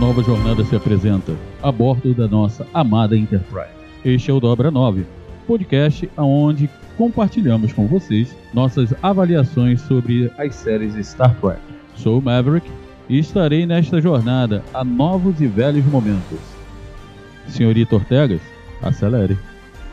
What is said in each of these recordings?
Nova jornada se apresenta a bordo da nossa amada Enterprise. Este é o Dobra 9, podcast onde compartilhamos com vocês nossas avaliações sobre as séries Star Trek. Sou Maverick e estarei nesta jornada a novos e velhos momentos. Senhorita Ortegas, acelere.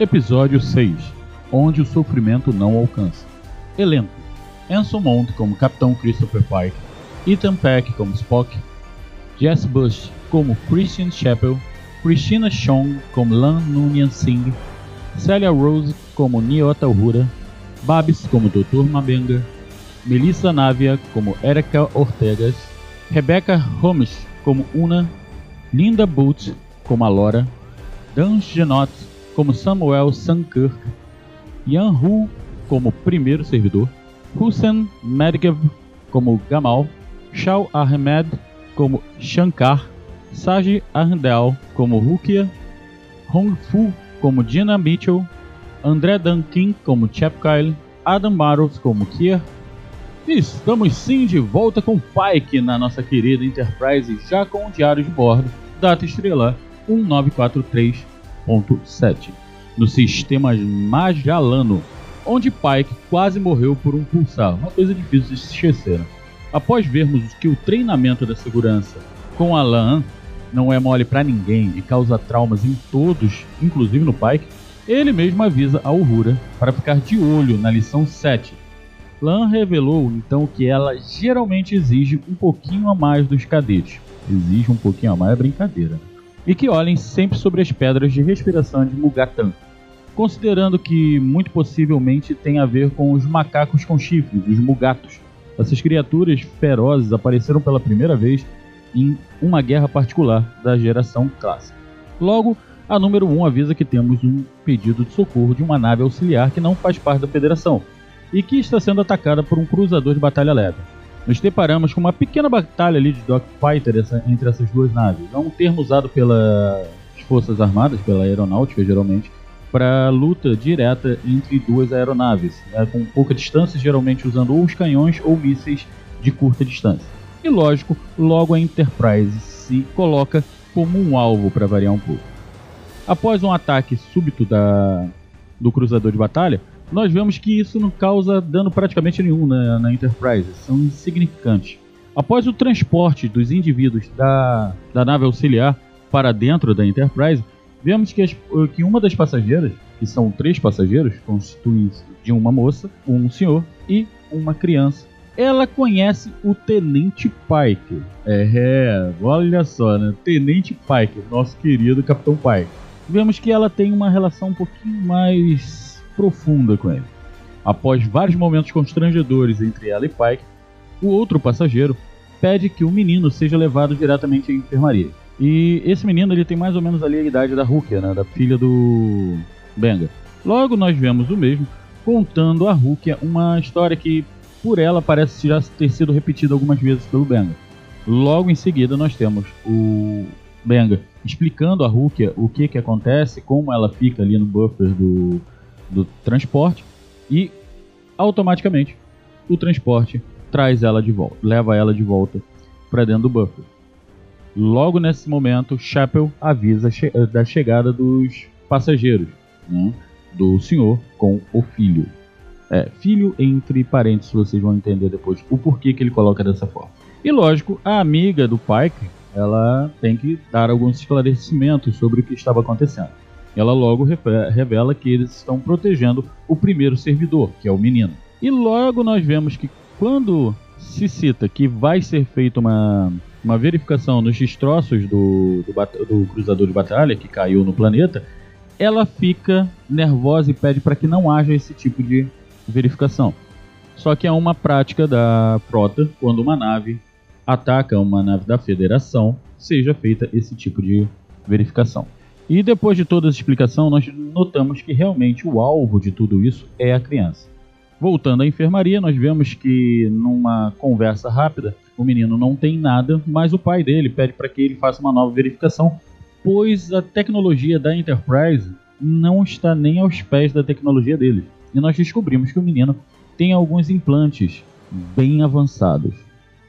Episódio 6 Onde o sofrimento não alcança. Elenco: Anson Mount como Capitão Christopher Pike, Ethan Peck como Spock, Jess Bush como Christian Chappell, Christina Chong como Lan Nunyan Singh, Celia Rose como Nyota Uhura, Babs como Dr. Mabenga, Melissa Navia como Erika Ortegas, Rebecca Holmes como Una, Linda Booth como Alora, Dan Genot como Samuel Sankirk, Yan Hu como primeiro servidor, Hussein Medgev como Gamal, Shao Ahmed como Shankar, Saji Arndel como Rukia, Hong Fu como Gina Mitchell, André Duncan como Chapkyle, Adam Barros como Kier. Estamos sim de volta com Pike na nossa querida Enterprise, já com o diário de bordo, data estrelar 1943.7, no sistema Magelano, onde Pike quase morreu por um pulsar, uma coisa difícil de se esquecer. Após vermos que o treinamento da segurança com Alan não é mole pra ninguém e causa traumas em todos, inclusive no Pike, ele mesmo avisa a Uhura para ficar de olho na lição 7. Lan revelou então que ela geralmente exige um pouquinho a mais dos cadetes. Exige um pouquinho a mais é brincadeira. E que olhem sempre sobre as pedras de respiração de Mugatan, considerando que muito possivelmente tem a ver com os macacos com chifres, os mugatos. Essas criaturas ferozes apareceram pela primeira vez em uma guerra particular da geração clássica. Logo, a número 1 avisa que temos um pedido de socorro de uma nave auxiliar que não faz parte da Federação e que está sendo atacada por um cruzador de batalha leve. Nos deparamos com uma pequena batalha ali de dogfighter essa- entre essas duas naves. É um termo usado pelas Forças Armadas, pela aeronáutica geralmente, para luta direta entre duas aeronaves, né, com pouca distância, geralmente usando ou os canhões ou mísseis de curta distância. E lógico, logo a Enterprise se coloca como um alvo para variar um pouco. Após um ataque súbito da, do cruzador de batalha, nós vemos que isso não causa dano praticamente nenhum na, na Enterprise, são insignificantes. Após o transporte dos indivíduos da, da nave auxiliar para dentro da Enterprise, vemos que, as, que uma das passageiras, que são três passageiros, constituem de uma moça, um senhor e uma criança, ela conhece o Tenente Pike. É, é, olha só, né? Tenente Pike, nosso querido Capitão Pike. Vemos que ela tem uma relação um pouquinho mais profunda com ele. Após vários momentos constrangedores entre ela e Pike, o outro passageiro pede que o menino seja levado diretamente à enfermaria. E esse menino ele tem mais ou menos ali a idade da Rukia, né, da filha do Benga. Logo nós vemos o mesmo contando a Rukia uma história que por ela parece já ter sido repetida algumas vezes pelo Benga. Logo em seguida nós temos o Benga explicando a Rukia o que que acontece, como ela fica ali no buffer do, do transporte e automaticamente o transporte traz ela de volta, leva ela de volta para dentro do buffer. Logo nesse momento, Chapel avisa che da chegada dos passageiros, né, do senhor com o filho. É, filho entre parênteses, vocês vão entender depois o porquê que ele coloca dessa forma. E lógico, a amiga do Pike, ela tem que dar alguns esclarecimentos sobre o que estava acontecendo. Ela logo revela que eles estão protegendo o primeiro servidor, que é o menino. E logo nós vemos que quando se cita que vai ser feita uma, uma verificação nos destroços do, do, do cruzador de batalha que caiu no planeta, ela fica nervosa e pede para que não haja esse tipo de verificação. Só que é uma prática da frota quando uma nave ataca uma nave da Federação, seja feita esse tipo de verificação. E depois de toda essa explicação, nós notamos que realmente o alvo de tudo isso é a criança. Voltando à enfermaria, nós vemos que numa conversa rápida, o menino não tem nada, mas o pai dele pede para que ele faça uma nova verificação, pois a tecnologia da Enterprise não está nem aos pés da tecnologia deles. E nós descobrimos que o menino tem alguns implantes bem avançados.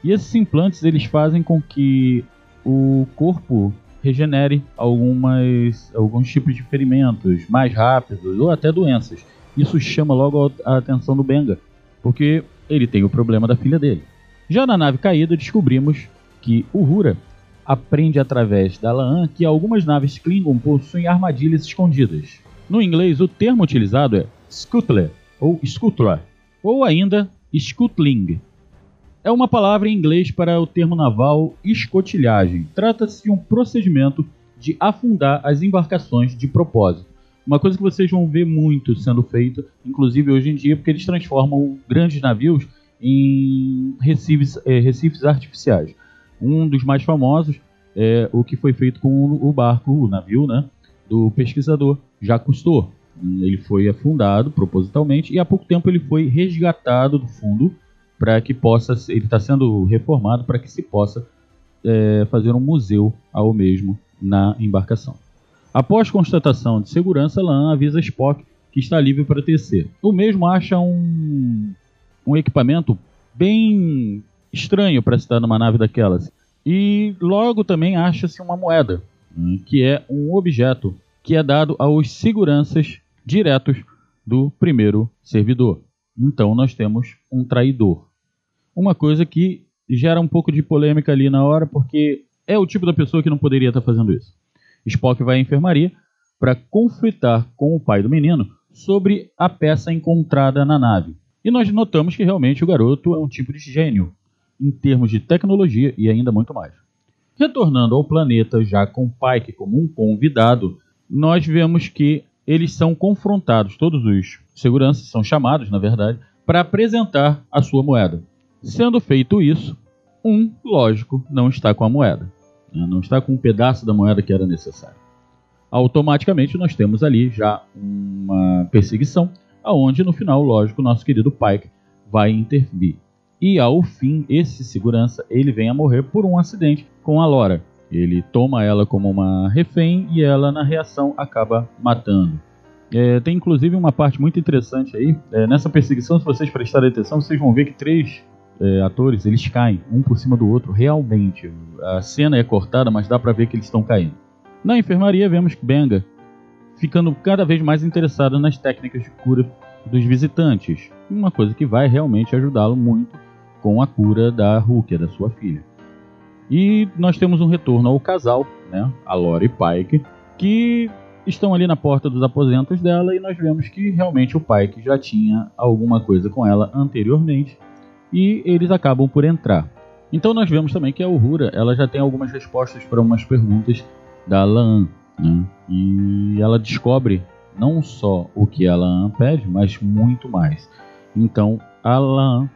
E esses implantes eles fazem com que o corpo regenere algumas, alguns tipos de ferimentos mais rápidos ou até doenças. Isso chama logo a atenção do Benga, porque ele tem o problema da filha dele. Já na nave caída, descobrimos que o Hura aprende através da Laan que algumas naves Klingon possuem armadilhas escondidas. No inglês, o termo utilizado é Scuttler ou Scuttler, ou ainda Scuttling. É uma palavra em inglês para o termo naval escotilhagem. Trata-se de um procedimento de afundar as embarcações de propósito uma coisa que vocês vão ver muito sendo feito, inclusive hoje em dia, porque eles transformam grandes navios em recifes, é, recifes artificiais. Um dos mais famosos é o que foi feito com o barco, o navio, né, do pesquisador Jacques Cousteau. Ele foi afundado propositalmente e há pouco tempo ele foi resgatado do fundo para que possa, ele está sendo reformado para que se possa é, fazer um museu ao mesmo na embarcação. Após constatação de segurança, Lan avisa Spock que está livre para tecer. O mesmo acha um, um equipamento bem estranho para estar numa nave daquelas. E logo também acha-se uma moeda, né, que é um objeto que é dado aos seguranças diretos do primeiro servidor. Então nós temos um traidor. Uma coisa que gera um pouco de polêmica ali na hora, porque é o tipo da pessoa que não poderia estar fazendo isso. Spock vai à enfermaria para conflitar com o pai do menino sobre a peça encontrada na nave. E nós notamos que realmente o garoto é um tipo de gênio em termos de tecnologia e ainda muito mais. Retornando ao planeta já com Pike como um convidado, nós vemos que eles são confrontados, todos os seguranças são chamados, na verdade, para apresentar a sua moeda. Sendo feito isso, um, lógico, não está com a moeda? Não está com um pedaço da moeda que era necessário. Automaticamente nós temos ali já uma perseguição, aonde no final, lógico, nosso querido Pike vai intervir. E ao fim, esse segurança ele vem a morrer por um acidente com a Lora. Ele toma ela como uma refém e ela, na reação, acaba matando. É, tem inclusive uma parte muito interessante aí. É, nessa perseguição, se vocês prestarem atenção, vocês vão ver que três é, atores, eles caem um por cima do outro, realmente. A cena é cortada, mas dá para ver que eles estão caindo. Na enfermaria, vemos Benga ficando cada vez mais interessada nas técnicas de cura dos visitantes, uma coisa que vai realmente ajudá-lo muito com a cura da Rukia, da sua filha. E nós temos um retorno ao casal, né, a Lore e Pike, que estão ali na porta dos aposentos dela e nós vemos que realmente o Pike já tinha alguma coisa com ela anteriormente e eles acabam por entrar. Então nós vemos também que a Uhura ela já tem algumas respostas para umas perguntas da Laan, né? E ela descobre não só o que a Laan pede, mas muito mais. Então a Laan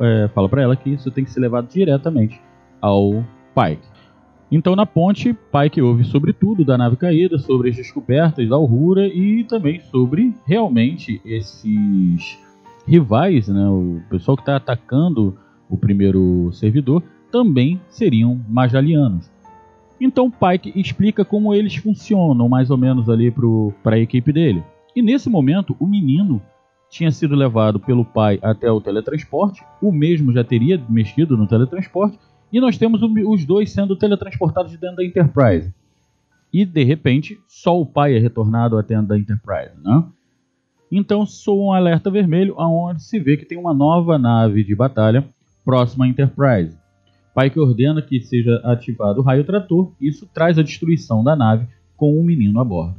é, fala para ela que isso tem que ser levado diretamente ao Pike. Então na ponte, Pike ouve sobre tudo da nave caída, sobre as descobertas da Uhura e também sobre realmente esses rivais, né, o pessoal que está atacando o primeiro servidor, também seriam majalianos. Então Pike explica como eles funcionam mais ou menos ali para a equipe dele. E nesse momento, o menino tinha sido levado pelo pai até o teletransporte, o mesmo já teria mexido no teletransporte, e nós temos os dois sendo teletransportados dentro da Enterprise. E de repente, só o pai é retornado até da Enterprise, né? Então soa um alerta vermelho aonde se vê que tem uma nova nave de batalha próxima à Enterprise. Pike ordena que seja ativado o raio trator, isso traz a destruição da nave com o um menino a bordo.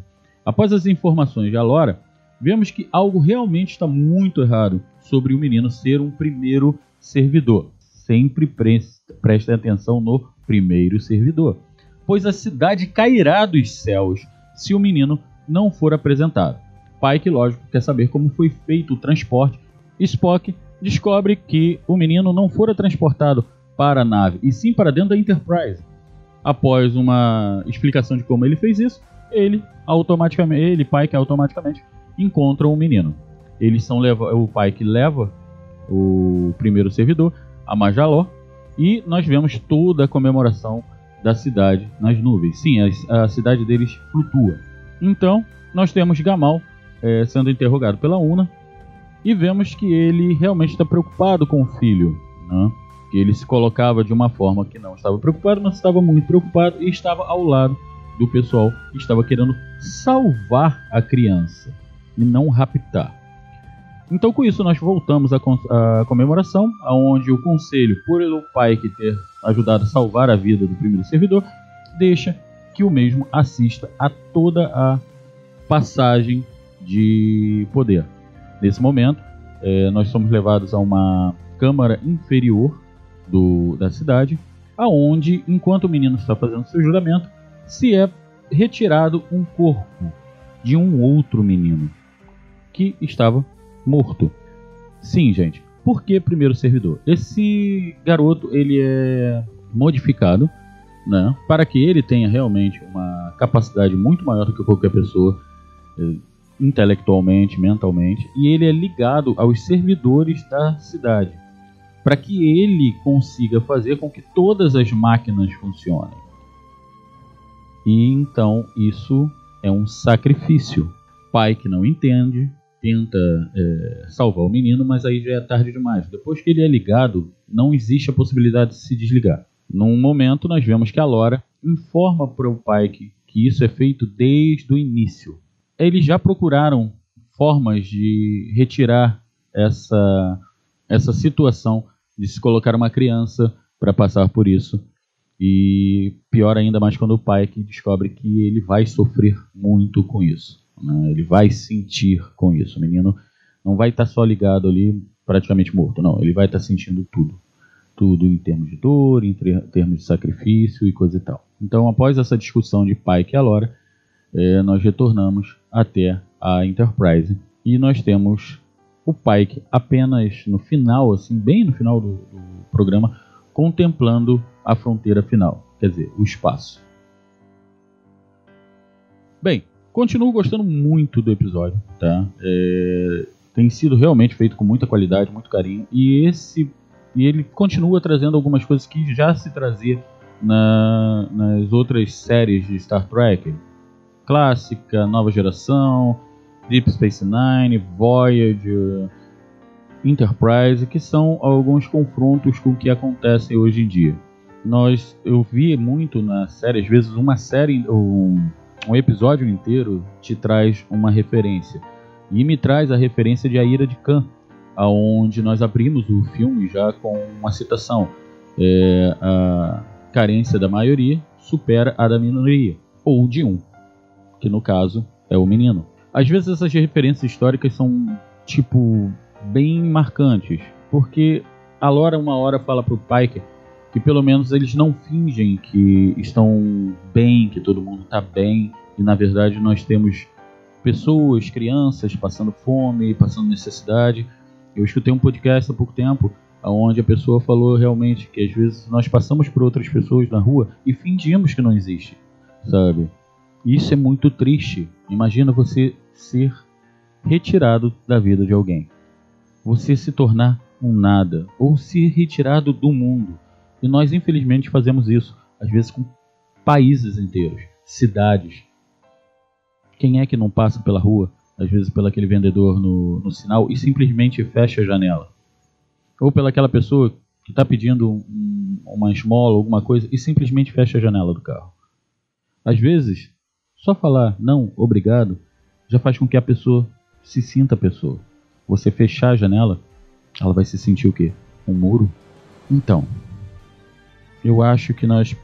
Após as informações de Alora, vemos que algo realmente está muito errado sobre o menino ser um primeiro servidor. Sempre preste atenção no primeiro servidor, pois a cidade cairá dos céus se o menino não for apresentado. Pike, lógico, quer saber como foi feito o transporte. Spock descobre que o menino não fora transportado para a nave, e sim para dentro da Enterprise. Após uma explicação de como ele fez isso, ele automaticamente, ele, Pike, automaticamente encontra o menino. Eles são leva, o Pike leva o primeiro servidor a Majaló e nós vemos toda a comemoração da cidade nas nuvens. Sim, a, a cidade deles flutua. Então, nós temos Gamal é, sendo interrogado pela Una e vemos que ele realmente está preocupado com o filho. Né? que ele se colocava de uma forma que não estava preocupado, mas estava muito preocupado e estava ao lado do pessoal que estava querendo salvar a criança e não raptar. Então, com isso, nós voltamos à, à comemoração, aonde o conselho, por o pai que ter ajudado a salvar a vida do primeiro servidor, deixa que o mesmo assista a toda a passagem de poder. Nesse momento, é, nós somos levados a uma câmara inferior do, da cidade, aonde, enquanto o menino está fazendo seu juramento, se é retirado um corpo de um outro menino que estava morto. Sim, gente. Por que primeiro servidor? Esse garoto ele é modificado, né, para que ele tenha realmente uma capacidade muito maior do que qualquer pessoa, eh, intelectualmente, mentalmente, e ele é ligado aos servidores da cidade para que ele consiga fazer com que todas as máquinas funcionem. E então isso é um sacrifício. Pai que não entende, tenta é, salvar o menino, mas aí já é tarde demais. Depois que ele é ligado, não existe a possibilidade de se desligar. Num momento, nós vemos que a Lora informa para o pai que, que isso é feito desde o início. Eles já procuraram formas de retirar essa, essa situação de se colocar uma criança para passar por isso. E pior ainda mais quando o pai que descobre que ele vai sofrer muito com isso. Né? Ele vai sentir com isso. O menino não vai estar tá só ligado ali praticamente morto, não. Ele vai estar tá sentindo tudo. Tudo em termos de dor, em termos de sacrifício e coisa e tal. Então, após essa discussão de pai que Alora, é, nós retornamos até a Enterprise e nós temos o Pike apenas no final, assim, bem no final do, do programa, contemplando a fronteira final, quer dizer, o espaço. Bem, continuo gostando muito do episódio, tá? É, tem sido realmente feito com muita qualidade, muito carinho, e esse e ele continua trazendo algumas coisas que já se trazia na, nas outras séries de Star Trek, clássica, nova geração, Deep Space Nine, Voyager, Enterprise, que são alguns confrontos com o que acontecem hoje em dia. Nós, eu vi muito na série, às vezes uma série, um, um episódio inteiro te traz uma referência. E me traz a referência de A Ira de Khan, aonde nós abrimos o filme já com uma citação. É, a carência da maioria supera a da minoria, ou de um, que no caso é o menino. Às vezes essas referências históricas são, tipo, bem marcantes, porque a Laura uma hora fala pro Piker que pelo menos eles não fingem que estão bem, que todo mundo está bem, e na verdade nós temos pessoas, crianças passando fome, passando necessidade. Eu escutei um podcast há pouco tempo onde a pessoa falou realmente que às vezes nós passamos por outras pessoas na rua e fingimos que não existe, sabe? Isso é muito triste. Imagina você ser retirado da vida de alguém. Você se tornar um nada ou ser retirado do mundo. E nós infelizmente fazemos isso, às vezes com países inteiros, cidades. Quem é que não passa pela rua, às vezes pelo aquele vendedor no, no sinal e simplesmente fecha a janela? Ou pelaquela pessoa que está pedindo um, uma esmola, alguma coisa e simplesmente fecha a janela do carro. Às vezes, só falar não, obrigado, já faz com que a pessoa se sinta pessoa. Você fechar a janela, ela vai se sentir o quê? Um muro? Então, eu acho que nós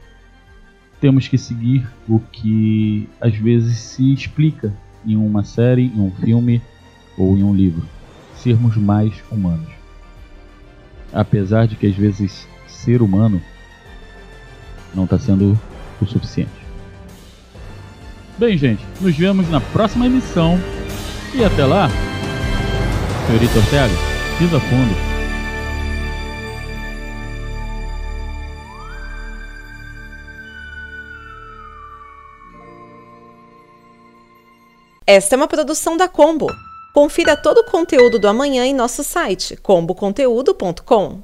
temos que seguir o que às vezes se explica em uma série, em um filme ou em um livro. Sermos mais humanos. Apesar de que às vezes ser humano não está sendo o suficiente. Bem, gente, nos vemos na próxima emissão. E até lá, senhorita Ortega, pisa fundo. Esta é uma produção da Combo. Confira todo o conteúdo do amanhã em nosso site comboconteúdo.com.